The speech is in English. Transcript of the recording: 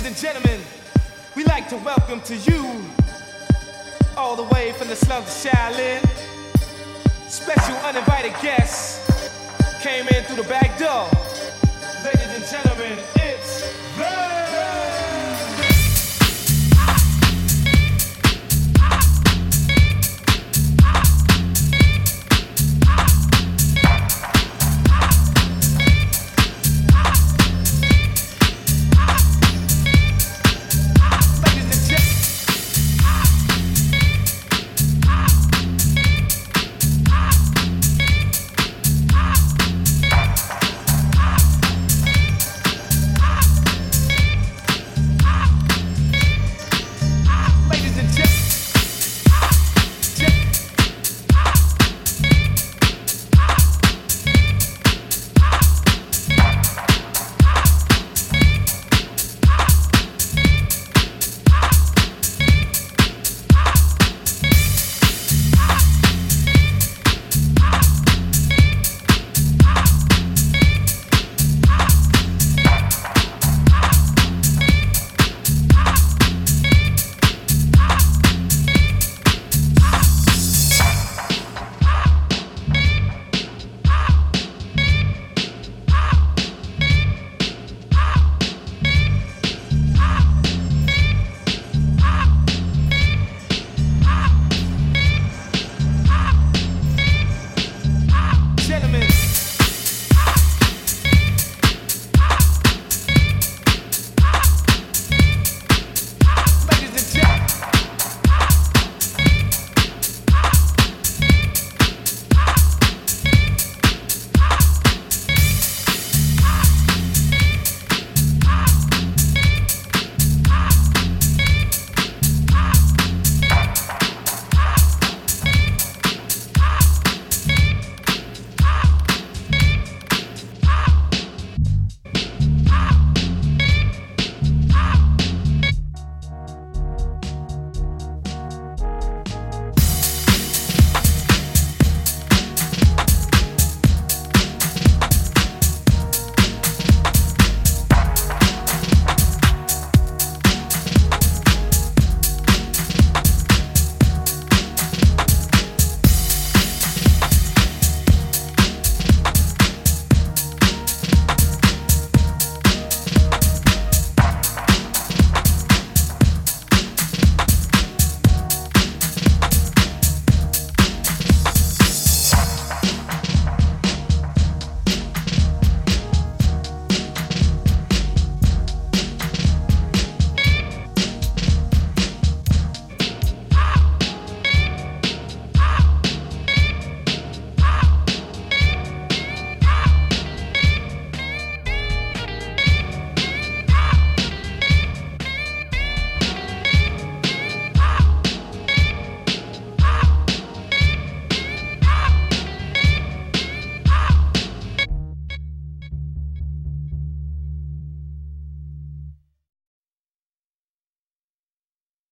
Ladies and gentlemen, we like to welcome to you, all the way from the slums of Shaolin, special uninvited guests came in through the back door. Ladies and gentlemen,